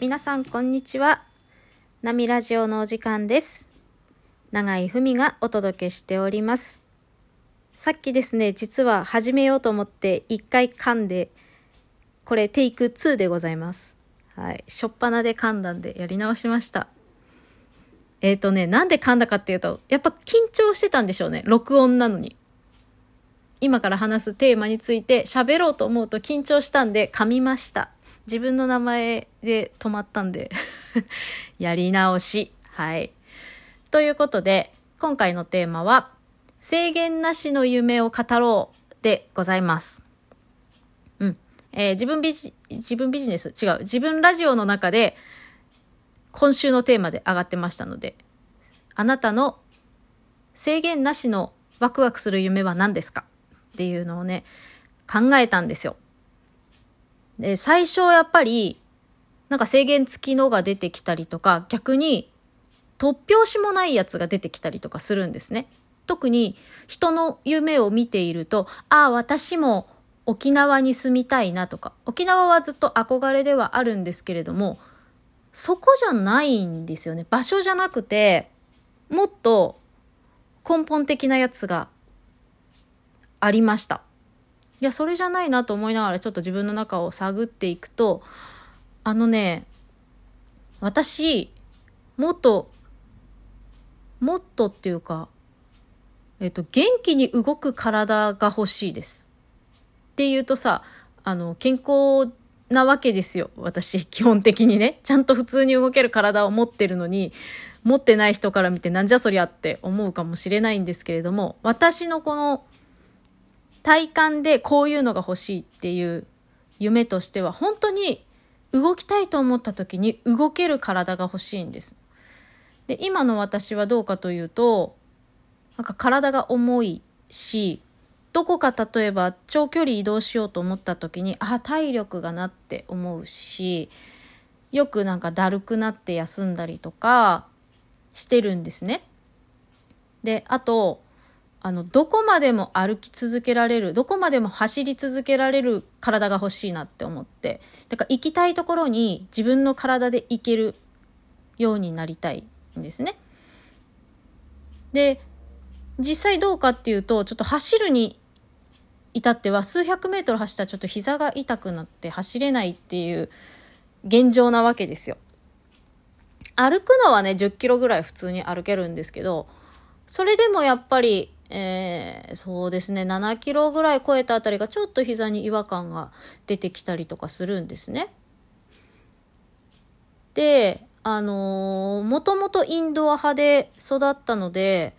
皆さんこんにちは。ナミラジオのお時間です。長井文がお届けしております。さっきですね、実は始めようと思って一回噛んで、これテイク2でございます。はい。しょっぱなで噛んだんでやり直しました。えっ、とね、なんで噛んだかっていうと、やっぱ緊張してたんでしょうね。録音なのに。今から話すテーマについて喋ろうと思うと緊張したんで噛みました。自分の名前で止まったんで やり直し。はい。ということで、今回のテーマは、制限なしの夢を語ろうでございます。うん。えー自分ビジ、自分ビジネス違う。自分ラジオの中で、今週のテーマで上がってましたので、あなたの制限なしのワクワクする夢は何ですか？っていうのをね、考えたんですよ。で、最初やっぱり、なんか制限付きのが出てきたりとか、逆に突拍子もないやつが出てきたりとかするんですね。特に人の夢を見ていると、ああ、私も沖縄に住みたいなとか、沖縄はずっと憧れではあるんですけれども、そこじゃないんですよね。場所じゃなくて、もっと根本的なやつがありました。いや、それじゃないなと思いながらちょっと自分の中を探っていくと、あのね、私、もっと、もっとっていうか、えっと、元気に動く体が欲しいです。っていうとさ、あの、健康なわけですよ。私、基本的にね。ちゃんと普通に動ける体を持ってるのに、持ってない人から見てなんじゃそりゃって思うかもしれないんですけれども、私のこの体感でこういうのが欲しいっていう夢としては、本当に動きたいと思った時に動ける体が欲しいんです。で、今の私はどうかというと、なんか体が重いし、どこか例えば長距離移動しようと思った時に、あ、体力がなって思うし、よくなんかだるくなって休んだりとかしてるんですね。で、あと、あの、どこまでも歩き続けられる、どこまでも走り続けられる体が欲しいなって思って、だから行きたいところに自分の体で行けるようになりたいんですね。で、実際どうかっていうと、ちょっと走るに至っては数百メートル走ったらちょっと膝が痛くなって走れないっていう現状なわけですよ。歩くのはね、10キロぐらい普通に歩けるんですけど、それでもやっぱり、えー、そうですね、7キロぐらい超えたあたりがちょっと膝に違和感が出てきたりとかするんですね。で、あのー、もともとインドア派で育ったので、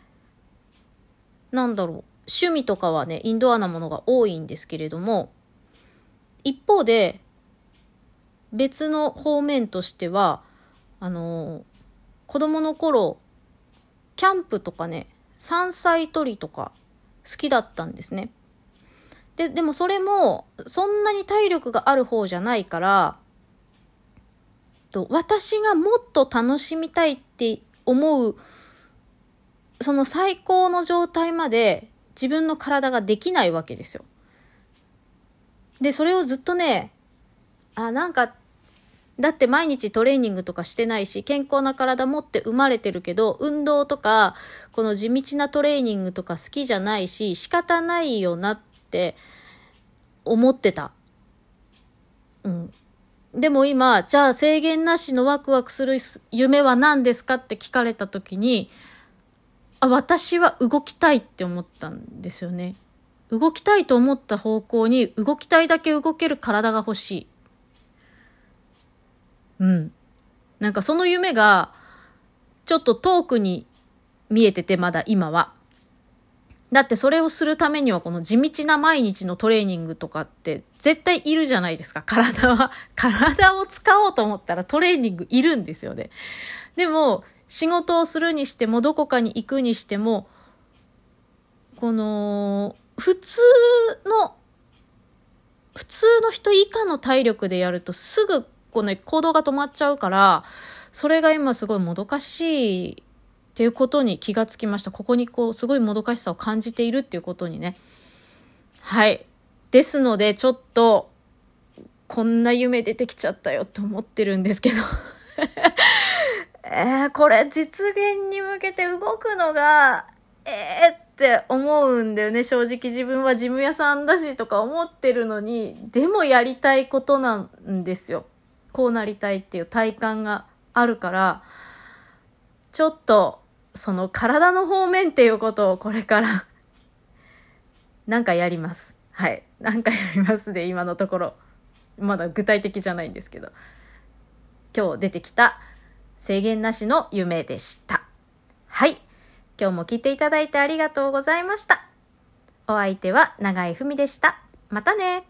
なんだろう、趣味とかはね、インドアなものが多いんですけれども、一方で、別の方面としては、あのー、子供の頃、キャンプとかね、山菜採りとか好きだったんですね。で、でもそれも、そんなに体力がある方じゃないから、と私がもっと楽しみたいって思う、その最高の状態まで自分の体ができないわけですよ。で、それをずっとね、あ、なんか、だって毎日トレーニングとかしてないし、健康な体持って生まれてるけど、運動とか、この地道なトレーニングとか好きじゃないし、仕方ないよなって思ってた。うん。でも今、じゃあ制限なしのワクワクする夢は何ですかって聞かれた時に、あ、私は動きたいって思ったんですよね。動きたいと思った方向に動きたいだけ動ける体が欲しい。うん。なんかその夢が、ちょっと遠くに見えてて、まだ今は。だってそれをするためにはこの地道な毎日のトレーニングとかって絶対いるじゃないですか。体は。体を使おうと思ったらトレーニングいるんですよね。でも仕事をするにしてもどこかに行くにしても、この普通の、普通の人以下の体力でやるとすぐこうね、行動が止まっちゃうから、それが今すごいもどかしいっていうことに気がつきました。ここにこう、すごいもどかしさを感じているっていうことにね。はい。ですので、ちょっと、こんな夢出てきちゃったよって思ってるんですけど えー、これ実現に向けて動くのが、えーって思うんだよね。正直自分は事務屋さんだしとか思ってるのに、でもやりたいことなんですよ。こうなりたいっていう体感があるから、ちょっと、その体の方面っていうことをこれから なんかやります。はい。なんかやりますで、今のところ。まだ具体的じゃないんですけど。今日出てきた制限なしの夢でした。はい。今日も聞いていただいてありがとうございました。お相手は長井文でした。またね。